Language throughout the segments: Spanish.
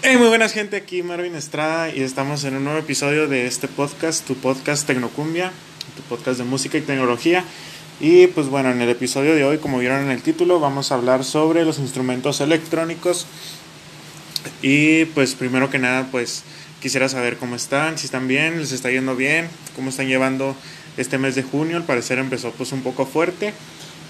Hey, muy buenas gente, aquí Marvin Estrada y estamos en un nuevo episodio de este podcast, tu podcast Tecnocumbia, tu podcast de música y tecnología. Y pues bueno, en el episodio de hoy, como vieron en el título, vamos a hablar sobre los instrumentos electrónicos. Y pues primero que nada, pues quisiera saber cómo están, si están bien, les está yendo bien, cómo están llevando este mes de junio. Al parecer empezó pues un poco fuerte,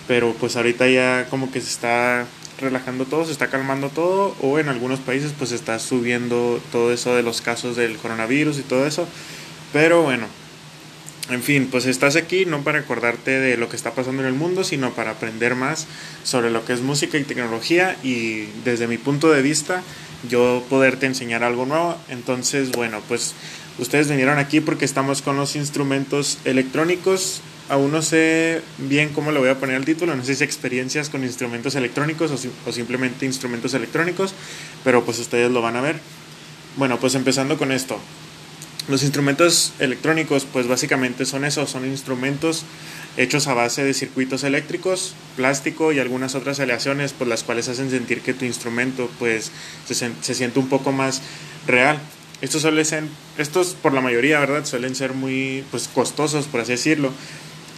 pero pues ahorita ya como que se está relajando todo, se está calmando todo, o en algunos países pues está subiendo todo eso de los casos del coronavirus y todo eso. Pero bueno, en fin, pues estás aquí no para recordarte de lo que está pasando en el mundo, sino para aprender más sobre lo que es música y tecnología y desde mi punto de vista yo poderte enseñar algo nuevo. Entonces, bueno, pues ustedes vinieron aquí porque estamos con los instrumentos electrónicos aún no sé bien cómo le voy a poner el título, no sé si experiencias con instrumentos electrónicos o, simplemente instrumentos electrónicos, pero pues ustedes lo van a ver. Bueno, pues empezando con esto. Los instrumentos electrónicos pues básicamente son eso, son instrumentos hechos a base de circuitos eléctricos, plástico y algunas otras aleaciones pues las cuales hacen sentir que tu instrumento pues se, se siente un poco más real. Estos suelen ser, estos por la mayoría, ¿verdad? Suelen ser muy pues costosos, por así decirlo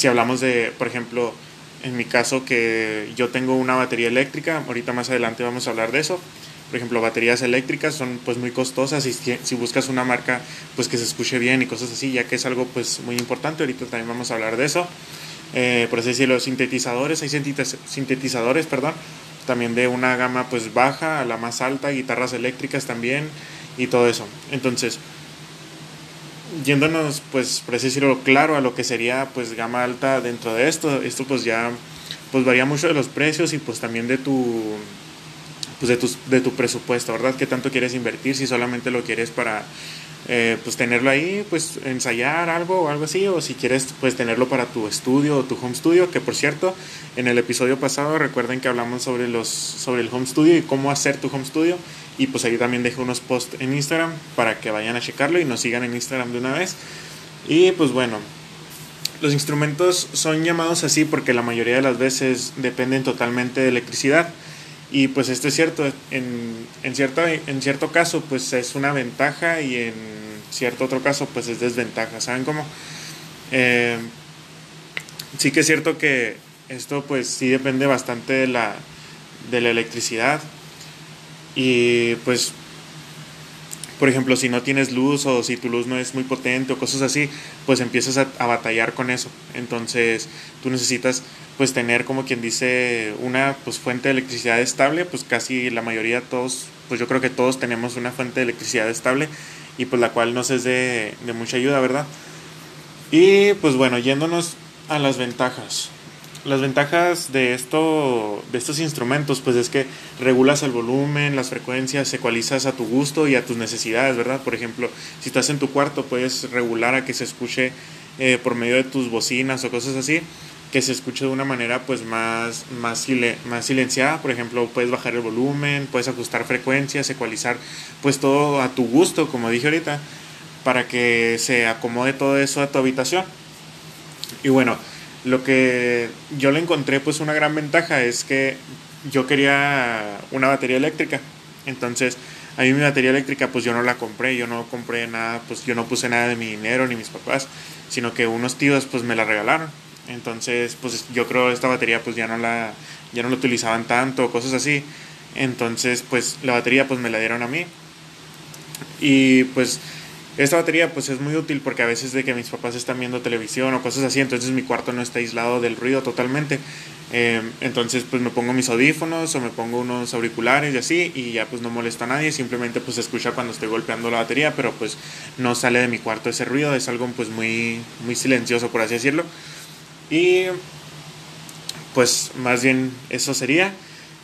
si hablamos de, por ejemplo, en mi caso que yo tengo una batería eléctrica, ahorita más adelante vamos a hablar de eso. Por ejemplo, baterías eléctricas son pues muy costosas y si buscas una marca pues que se escuche bien y cosas así, ya que es algo pues muy importante, ahorita también vamos a hablar de eso. Eh, por así decirlo, sintetizadores, hay sintetizadores, perdón, también de una gama pues baja a la más alta, guitarras eléctricas también y todo eso. Entonces, yéndonos, pues, por así decirlo, claro a lo que sería, pues, gama alta dentro de esto, esto pues ya, pues varía mucho de los precios y pues también de tu, pues de tu, de tu presupuesto, ¿verdad? ¿Qué tanto quieres invertir? Si solamente lo quieres para, eh, pues, tenerlo ahí, pues, ensayar algo o algo así, o si quieres, pues, tenerlo para tu estudio o tu home studio, que por cierto, en el episodio pasado recuerden que hablamos sobre, los, sobre el home studio y cómo hacer tu home studio. Y pues ahí también dejé unos posts en Instagram para que vayan a checarlo y nos sigan en Instagram de una vez. Y pues bueno, los instrumentos son llamados así porque la mayoría de las veces dependen totalmente de electricidad. Y pues esto es cierto, en, en, cierto, en cierto caso pues es una ventaja y en cierto otro caso pues es desventaja. ¿Saben cómo? Eh, sí que es cierto que esto pues sí depende bastante de la, de la electricidad y pues, por ejemplo, si no tienes luz o si tu luz no es muy potente o cosas así, pues empiezas a, batallar con eso. Entonces, tú necesitas pues tener como quien dice una pues fuente de electricidad estable, pues casi la mayoría todos, pues yo creo que todos tenemos una fuente de electricidad estable y pues la cual nos es de, de mucha ayuda, ¿verdad? Y pues bueno, yéndonos a las ventajas. Las ventajas de, esto, de estos instrumentos, pues es que regulas el volumen, las frecuencias, ecualizas a tu gusto y a tus necesidades, ¿verdad? Por ejemplo, si estás en tu cuarto, puedes regular a que se escuche eh, por medio de tus bocinas o cosas así, que se escuche de una manera pues más, más, más silenciada. Por ejemplo, puedes bajar el volumen, puedes ajustar frecuencias, ecualizar pues todo a tu gusto, como dije ahorita, para que se acomode todo eso a tu habitación. Y bueno, lo que yo le encontré pues una gran ventaja es que yo quería una batería eléctrica. Entonces, a mí mi batería eléctrica pues yo no la compré, yo no compré nada, pues yo no puse nada de mi dinero ni mis papás, sino que unos tíos pues me la regalaron. Entonces, pues yo creo esta batería pues ya no la ya no la utilizaban tanto, cosas así. Entonces, pues la batería pues me la dieron a mí. Y pues esta batería pues es muy útil porque a veces de que mis papás están viendo televisión o cosas así, entonces mi cuarto no está aislado del ruido totalmente. Em, entonces pues me pongo mis audífonos o me pongo unos auriculares y así y ya pues no molesto a nadie, simplemente pues se escucha cuando estoy golpeando la batería, pero pues no sale de mi cuarto ese ruido, es algo pues muy, muy silencioso por así decirlo. Y pues más bien eso sería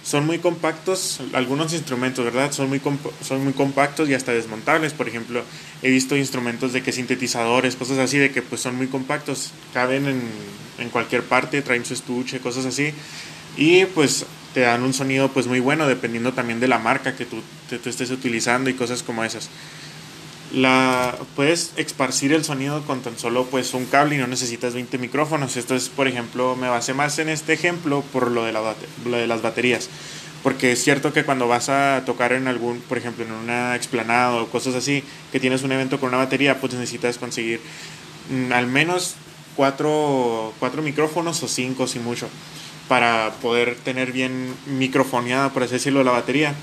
son muy compactos, algunos instrumentos, ¿verdad? Son muy, son muy compactos y hasta desmontables. Por ejemplo, he visto instrumentos de que sintetizadores, cosas así, de que pues son muy compactos, caben en, en cualquier parte, traen su estuche, cosas así. Y pues te dan un sonido pues muy bueno, dependiendo también de la marca que tú, tú estés utilizando y cosas como esas la puedes esparcir el sonido con tan solo pues un cable y no necesitas 20 micrófonos. Esto es, por ejemplo, me basé más en este ejemplo por lo de, la, de las baterías. porque es cierto que cuando vas a tocar en algún, por ejemplo, en una explanada o cosas así, que tienes un evento con una batería, pues necesitas conseguir mm, al menos cuatro, cuatro micrófonos o cinco, si mucho, para poder tener bien microfoneada, por así decirlo, la batería.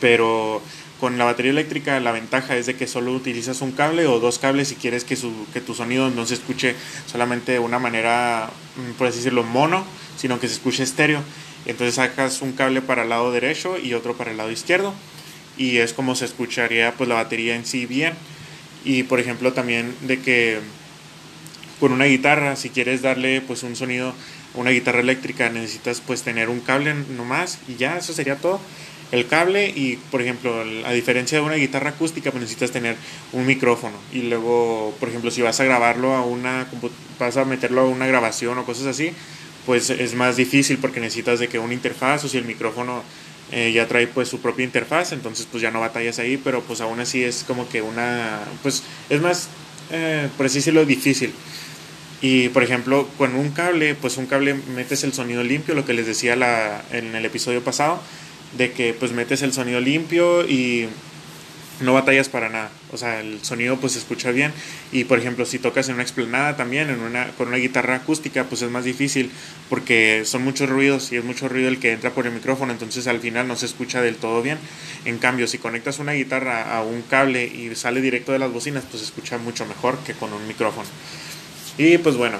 Pero con la batería eléctrica la ventaja es de que solo utilizas un cable o dos cables si quieres que, su, que tu sonido no se escuche solamente de una manera, mm, por así decirlo, mono, sino que se escuche estéreo. Entonces sacas un cable para el lado derecho y otro para el lado izquierdo y es como se escucharía pues la batería en sí bien. Y por ejemplo también de que con una guitarra, si quieres darle pues un sonido, una guitarra eléctrica, necesitas pues tener un cable nomás y ya, eso sería todo. El cable y por ejemplo, a diferencia de una guitarra acústica, pues necesitas tener un micrófono y luego, por ejemplo, si vas a grabarlo a una, vas a meterlo a una grabación o cosas así, pues es más difícil porque necesitas de que una interfaz o si el micrófono eh, ya trae pues su propia interfaz, entonces pues ya no batallas ahí, pero pues aún así es como que una, pues es más, eh, por así decirlo, difícil. Y por ejemplo, con un cable, pues un cable metes el sonido limpio, lo que les decía la, en el episodio pasado, de que pues metes el sonido limpio y no batallas para nada. O sea, el sonido pues se escucha bien. Y por ejemplo, si tocas en una explanada también, en una, con una guitarra acústica, pues es más difícil porque son muchos ruidos y es mucho ruido el que entra por el micrófono, entonces al final no se escucha del todo bien. En cambio, si conectas una guitarra a un cable y sale directo de las bocinas, pues se escucha mucho mejor que con un micrófono. Y pues bueno,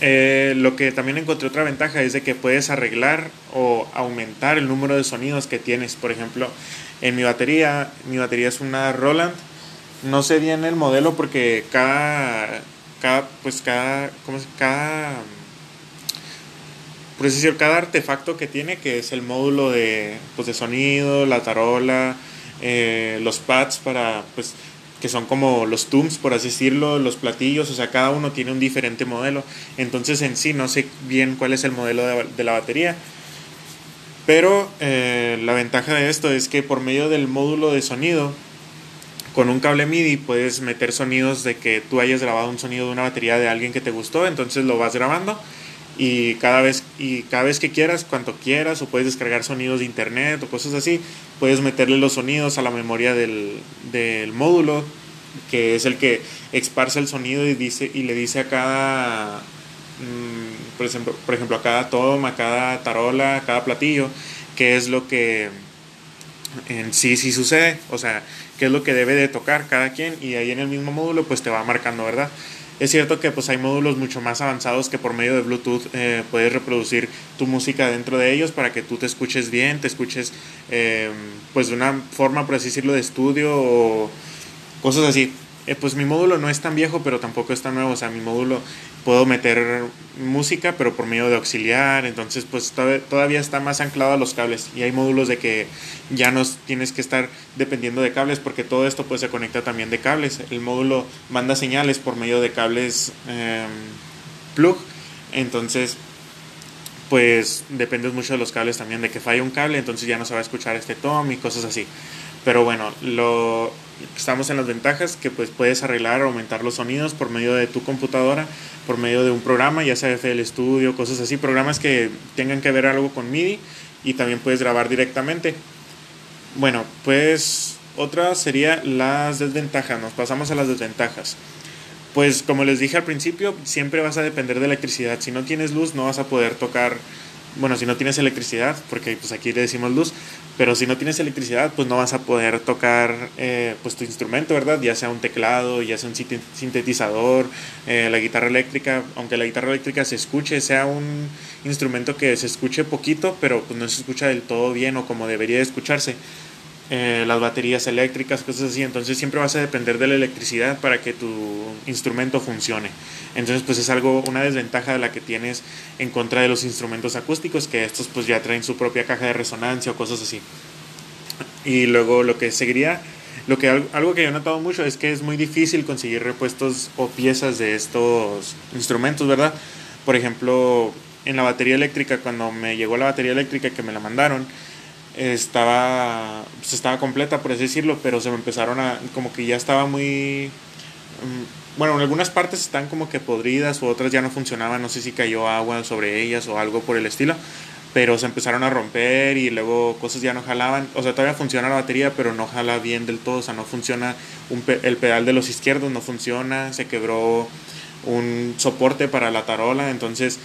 eh, lo que también encontré otra ventaja es de que puedes arreglar o aumentar el número de sonidos que tienes. Por ejemplo, en mi batería, mi batería es una Roland. No sé bien el modelo porque cada, cada pues cada, ¿cómo es? Cada, cada artefacto que tiene, que es el módulo de, pues, de sonido, la tarola, eh, los pads para, pues, que son como los tums, por así decirlo, los platillos, o sea, cada uno tiene un diferente modelo. Entonces en sí no sé bien cuál es el modelo de, la batería pero eh, la ventaja de esto es que por medio del módulo de sonido, con un cable MIDI puedes meter sonidos de que tú hayas grabado un sonido de una batería de alguien que te gustó, entonces lo vas grabando y cada vez, y cada vez que quieras, cuanto quieras, o puedes descargar sonidos de internet o cosas así, puedes meterle los sonidos a la memoria del, del módulo, que es el que esparce el sonido y, dice, y le dice a cada Mm, por, ejemplo, por ejemplo, a cada toma, a cada tarola, a cada platillo, qué es lo que en sí sí sucede, o sea, qué es lo que debe de tocar cada quien y ahí en el mismo módulo pues te va marcando, ¿verdad? Es cierto que pues hay módulos mucho más avanzados que por medio de Bluetooth eh, puedes reproducir tu música dentro de ellos para que tú te escuches bien, te escuches eh, pues de una forma, por así decirlo, de estudio o cosas así. Eh, pues mi módulo no es tan viejo, pero tampoco es tan nuevo. O sea, mi módulo puedo meter música, pero por medio de auxiliar. Entonces, pues todavía está más anclado a los cables. Y hay módulos de que ya no tienes que estar dependiendo de cables, porque todo esto pues se conecta también de cables. El módulo manda señales por medio de cables em, plug. Entonces, pues dependes mucho de los cables también, de que falla un cable, entonces ya no se va a escuchar este tom y cosas así. Pero bueno, lo, estamos en las ventajas que pues puedes arreglar, aumentar los sonidos por medio de tu computadora, por medio de un programa, ya sea FL Studio, cosas así, programas que tengan que ver algo con MIDI y también puedes grabar directamente. Bueno, pues otra sería las desventajas, nos pasamos a las desventajas. Pues como les dije al principio, siempre vas a depender de electricidad. Si no tienes luz no vas a poder tocar bueno, si no tienes electricidad, porque pues aquí le decimos luz, pero si no tienes electricidad, pues no vas a poder tocar eh, pues tu instrumento, ¿verdad? Ya sea un teclado, ya sea un sintetizador, eh, la guitarra eléctrica, aunque la guitarra eléctrica se escuche, sea un instrumento que se escuche poquito, pero pues no se escucha del todo bien o como debería de escucharse. Eh, las baterías eléctricas, cosas así. Entonces siempre vas a depender de la electricidad para que tu instrumento funcione. Entonces pues es algo, una desventaja de la que tienes en contra de los instrumentos acústicos, que estos pues ya traen su propia caja de resonancia o cosas así. Y luego lo que seguiría, lo que, algo que yo he notado mucho es que es muy difícil conseguir repuestos o piezas de estos instrumentos, ¿verdad? Por ejemplo, en la batería eléctrica, cuando me llegó la batería eléctrica que me la mandaron, estaba, pues estaba completa, por así decirlo, pero se me empezaron a, como que ya estaba muy, mm, bueno, en algunas partes están como que podridas o otras ya no funcionaban, no sé si cayó agua sobre ellas o algo por el estilo, pero se empezaron a romper y luego cosas ya no jalaban. O sea, todavía funciona la batería, pero no jala bien del todo. O sea, no funciona el pedal de los izquierdos, no funciona. Se quebró un soporte para la tarola. Entonces,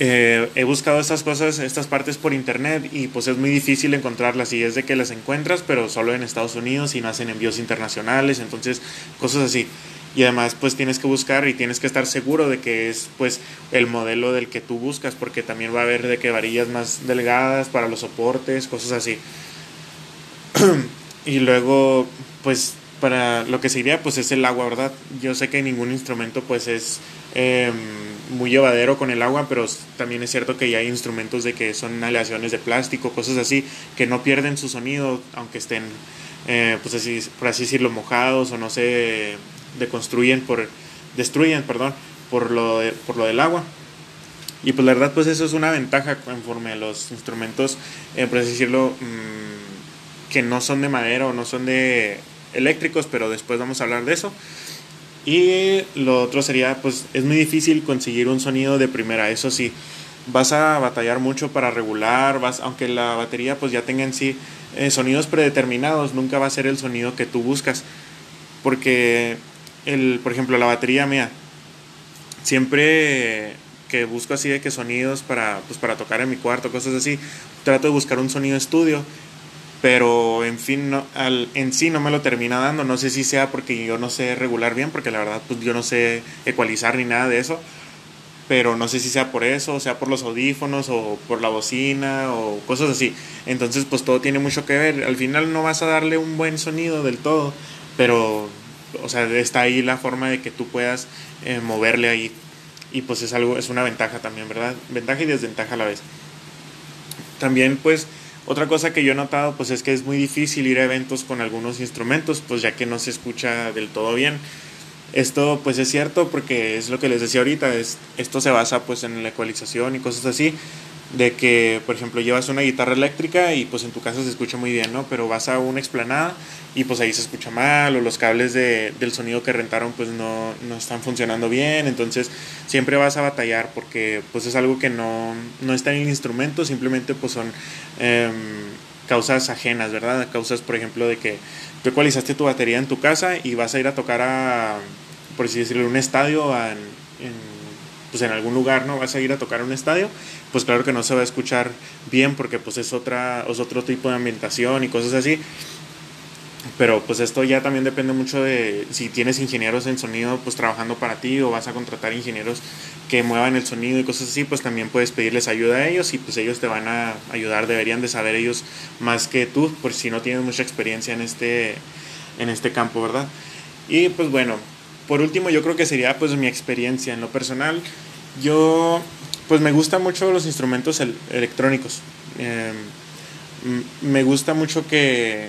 eh, he buscado estas cosas, estas partes por internet y pues es muy difícil encontrarlas y es de que las encuentras, pero solo en Estados Unidos y no hacen envíos internacionales. Entonces, cosas así y además pues tienes que buscar y tienes que estar seguro de que es pues el modelo del que tú buscas porque también va a haber de que varillas más delgadas para los soportes, cosas así. y luego pues para lo que sería pues es el agua, ¿verdad? Yo sé que ningún instrumento pues es em, muy llevadero con el agua, pero también es cierto que ya hay instrumentos de que son aleaciones de plástico, cosas así, que no pierden su sonido aunque estén eh, pues así, por así decirlo mojados o no sé deconstruyen por, destruyen, perdón, por lo, por lo del agua. Y pues la verdad, pues eso es una ventaja conforme a los instrumentos, eh, por así decirlo, mm, que no son de madera o no son de eléctricos, pero después vamos a hablar de eso. Y lo otro sería, pues es muy difícil conseguir un sonido de primera, eso sí, vas a batallar mucho para regular, vas, aunque la batería pues ya tenga en sí eh, sonidos predeterminados, nunca va a ser el sonido que tú buscas, porque el, por ejemplo, la batería mía, siempre que busco así de que sonidos para, pues, para tocar en mi cuarto, cosas así, trato de buscar un sonido estudio, pero en fin, no, al, en sí no me lo termina dando, no sé si sea porque yo no sé regular bien, porque la verdad pues yo no sé ecualizar ni nada de eso, pero no sé si sea por eso, o sea por los audífonos o por la bocina o cosas así. Entonces pues todo tiene mucho que ver, al final no vas a darle un buen sonido del todo, pero o sea, está ahí la forma de que tú puedas eh, moverle ahí. Y pues es algo, es una ventaja también, ¿verdad? Ventaja y desventaja a la vez. También, pues, otra cosa que yo he notado, pues es que es muy difícil ir a eventos con algunos instrumentos, pues ya que no se escucha del todo bien. Esto pues es cierto porque es lo que les decía ahorita, es, esto se basa pues en la ecualización y cosas así, de que, por ejemplo, llevas una guitarra eléctrica y pues en tu casa se escucha muy bien, ¿no? Pero vas a una explanada y pues ahí se escucha mal o los cables de, del sonido que rentaron pues no, no, están funcionando bien, entonces siempre vas a batallar porque pues es algo que no, no está en el instrumento, simplemente pues son em, causas ajenas, ¿verdad? Causas, por ejemplo, de que tú ecualizaste tu batería en tu casa y vas a ir a tocar a, por así decirlo, un estadio en pues en algún lugar, ¿no? Vas a ir a tocar un estadio, pues claro que no se va a escuchar bien porque pues es, otra, es otro tipo de ambientación y cosas así. Pero pues esto ya también depende mucho de si tienes ingenieros en sonido pues trabajando para ti o vas a contratar ingenieros que muevan el sonido y cosas así, pues también puedes pedirles ayuda a ellos y pues ellos te van a ayudar, deberían de saber ellos más que tú, por si no tienes mucha experiencia en este, en este campo, ¿verdad? Y pues bueno, por último yo creo que sería pues mi experiencia en lo personal. Yo pues me gustan mucho los instrumentos electrónicos. Em, me gusta mucho que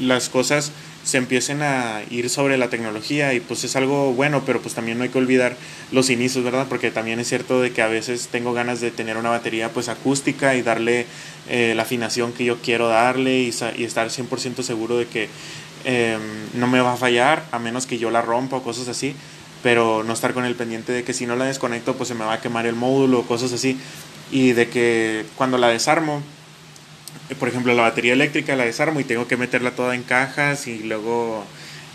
las cosas se empiecen a ir sobre la tecnología y pues es algo bueno, pero pues también no hay que olvidar los inicios, ¿verdad? Porque también es cierto de que a veces tengo ganas de tener una batería pues acústica y darle eh, la afinación que yo quiero darle y, y estar 100% seguro de que Em, no me va a fallar a menos que yo la rompa o cosas así, pero no estar con el pendiente de que si no la desconecto pues se me va a quemar el módulo o cosas así. Y de que cuando la desarmo, eh, por ejemplo la batería eléctrica la desarmo y tengo que meterla toda en cajas y luego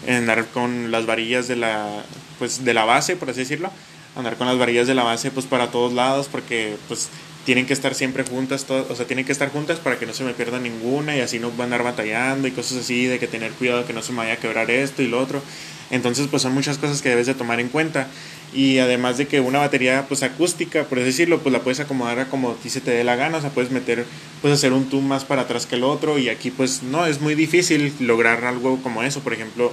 andar con las varillas de la pues de la base por así decirlo andar con las varillas de la base pues para todos lados porque pues tienen que estar siempre juntas, o sea, tienen que estar juntas para que no se me pierda ninguna y así no van a andar batallando y cosas así, de que tener cuidado que no se me vaya a quebrar esto y lo otro. Entonces, pues son muchas cosas que debes de tomar en cuenta. Y además de que una batería, pues acústica, por decirlo, pues la puedes acomodar a como a ti se te dé la gana, o sea, puedes meter, puedes hacer un tune más para atrás que el otro y aquí pues no, es muy difícil lograr algo como eso, por ejemplo,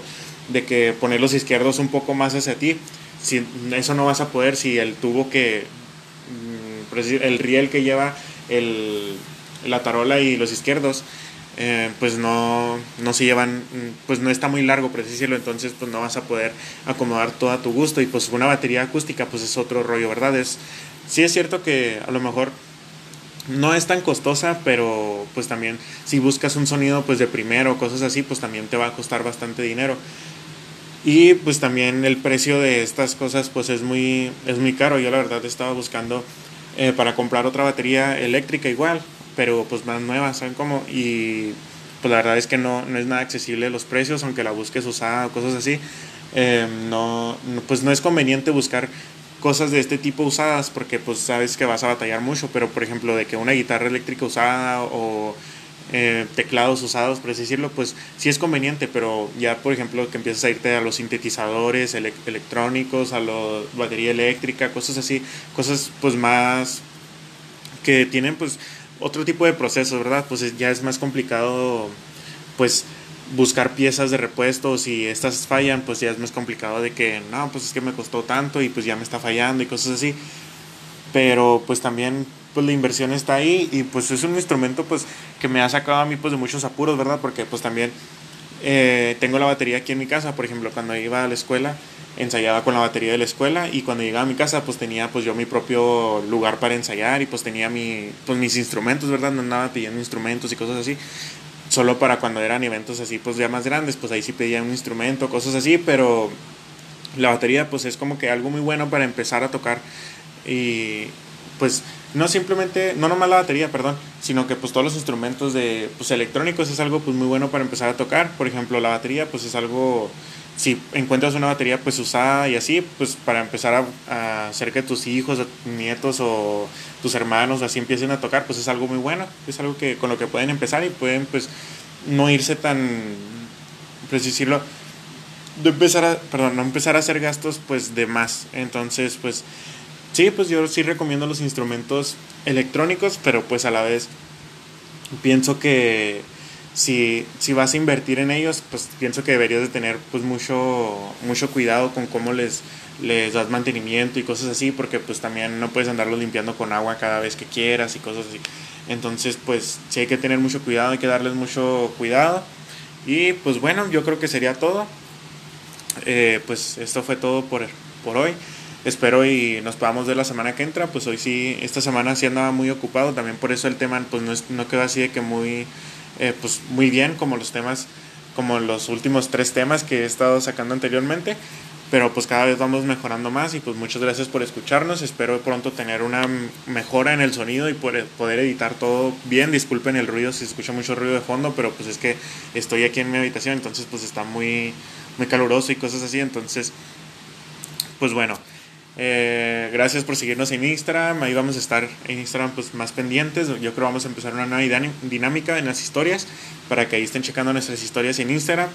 de que poner los izquierdos un poco más hacia ti. Si, eso no vas a poder si el tubo que el riel que lleva el, la tarola y los izquierdos, eh, pues no, no se llevan, pues no está muy largo, por entonces pues no vas a poder acomodar todo a tu gusto y pues una batería acústica pues es otro rollo, ¿verdad? Es, sí es cierto que a lo mejor no es tan costosa, pero pues también si buscas un sonido pues de primero cosas así, pues también te va a costar bastante dinero. Y pues también el precio de estas cosas pues es muy, es muy caro. Yo la verdad estaba buscando eh, para comprar otra batería eléctrica igual, pero pues más nueva, ¿saben cómo? Y pues la verdad es que no, no es nada accesible los precios, aunque la busques usada o cosas así. Eh, no, pues no es conveniente buscar cosas de este tipo usadas porque pues sabes que vas a batallar mucho, pero por ejemplo de que una guitarra eléctrica usada o eh, teclados usados, por así decirlo, pues sí es conveniente, pero ya por ejemplo que empiezas a irte a los sintetizadores electrónicos, a la batería eléctrica, cosas así, cosas pues más que tienen pues otro tipo de procesos, ¿verdad? Pues ya es más complicado pues buscar piezas de repuesto, si estas fallan, pues ya es más complicado de que, no, pues es que me costó tanto y pues ya me está fallando y cosas así. Pero pues también pues la inversión está ahí y pues es un instrumento pues que me ha sacado a mí pues de muchos apuros, ¿verdad? Porque pues también eh, tengo la batería aquí en mi casa, por ejemplo, cuando iba a la escuela ensayaba con la batería de la escuela y cuando llegaba a mi casa pues tenía pues yo mi propio lugar para ensayar y pues tenía mi, pues mis instrumentos, ¿verdad? No andaba pidiendo instrumentos y cosas así solo para cuando eran eventos así pues ya más grandes, pues ahí sí pedía un instrumento, cosas así, pero la batería pues es como que algo muy bueno para empezar a tocar y pues no simplemente, no nomás la batería, perdón, sino que pues todos los instrumentos de pues electrónicos es algo pues muy bueno para empezar a tocar, por ejemplo la batería pues es algo si encuentras una batería pues usada y así, pues para empezar a, hacer que tus hijos, nietos o tus hermanos así empiecen a tocar, pues es algo muy bueno, es algo que con lo que pueden empezar y pueden pues no irse tan, pues decirlo, de empezar a, perdón, no empezar a hacer gastos pues de más. Entonces pues sí, pues yo sí recomiendo los instrumentos electrónicos, pero pues a la vez pienso que si, si vas a invertir en ellos, pues pienso que deberías de tener pues mucho, mucho cuidado con cómo les, les das mantenimiento y cosas así, porque pues también no puedes andarlos limpiando con agua cada vez que quieras y cosas así. Entonces pues sí hay que tener mucho cuidado, hay que darles mucho cuidado. Y pues bueno, yo creo que sería todo. Eh, pues esto fue todo por, por hoy. Espero y nos podamos ver la semana que entra. Pues hoy sí, esta semana sí andaba muy ocupado. También por eso el tema pues no, es, no quedó así de que muy eh, pues muy bien como los temas, como los últimos tres temas que he estado sacando anteriormente. Pero pues cada vez vamos mejorando más y pues muchas gracias por escucharnos. Espero pronto tener una mejora en el sonido y poder editar todo bien. Disculpen el ruido si escucha mucho ruido de fondo, pero pues es que estoy aquí en mi habitación, entonces pues está muy, muy caluroso y cosas así. Entonces, pues bueno. Eh, gracias por seguirnos en Instagram. Ahí vamos a estar en Instagram pues, más pendientes. Yo creo que vamos a empezar una nueva dinámica en las historias para que ahí estén checando nuestras historias en Instagram.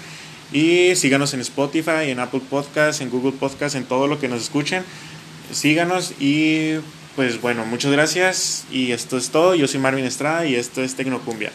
Y síganos en Spotify, en Apple Podcasts, en Google Podcasts, en todo lo que nos escuchen. Síganos y pues bueno, muchas gracias. Y esto es todo. Yo soy Marvin Estrada y esto es Tecnocumbia.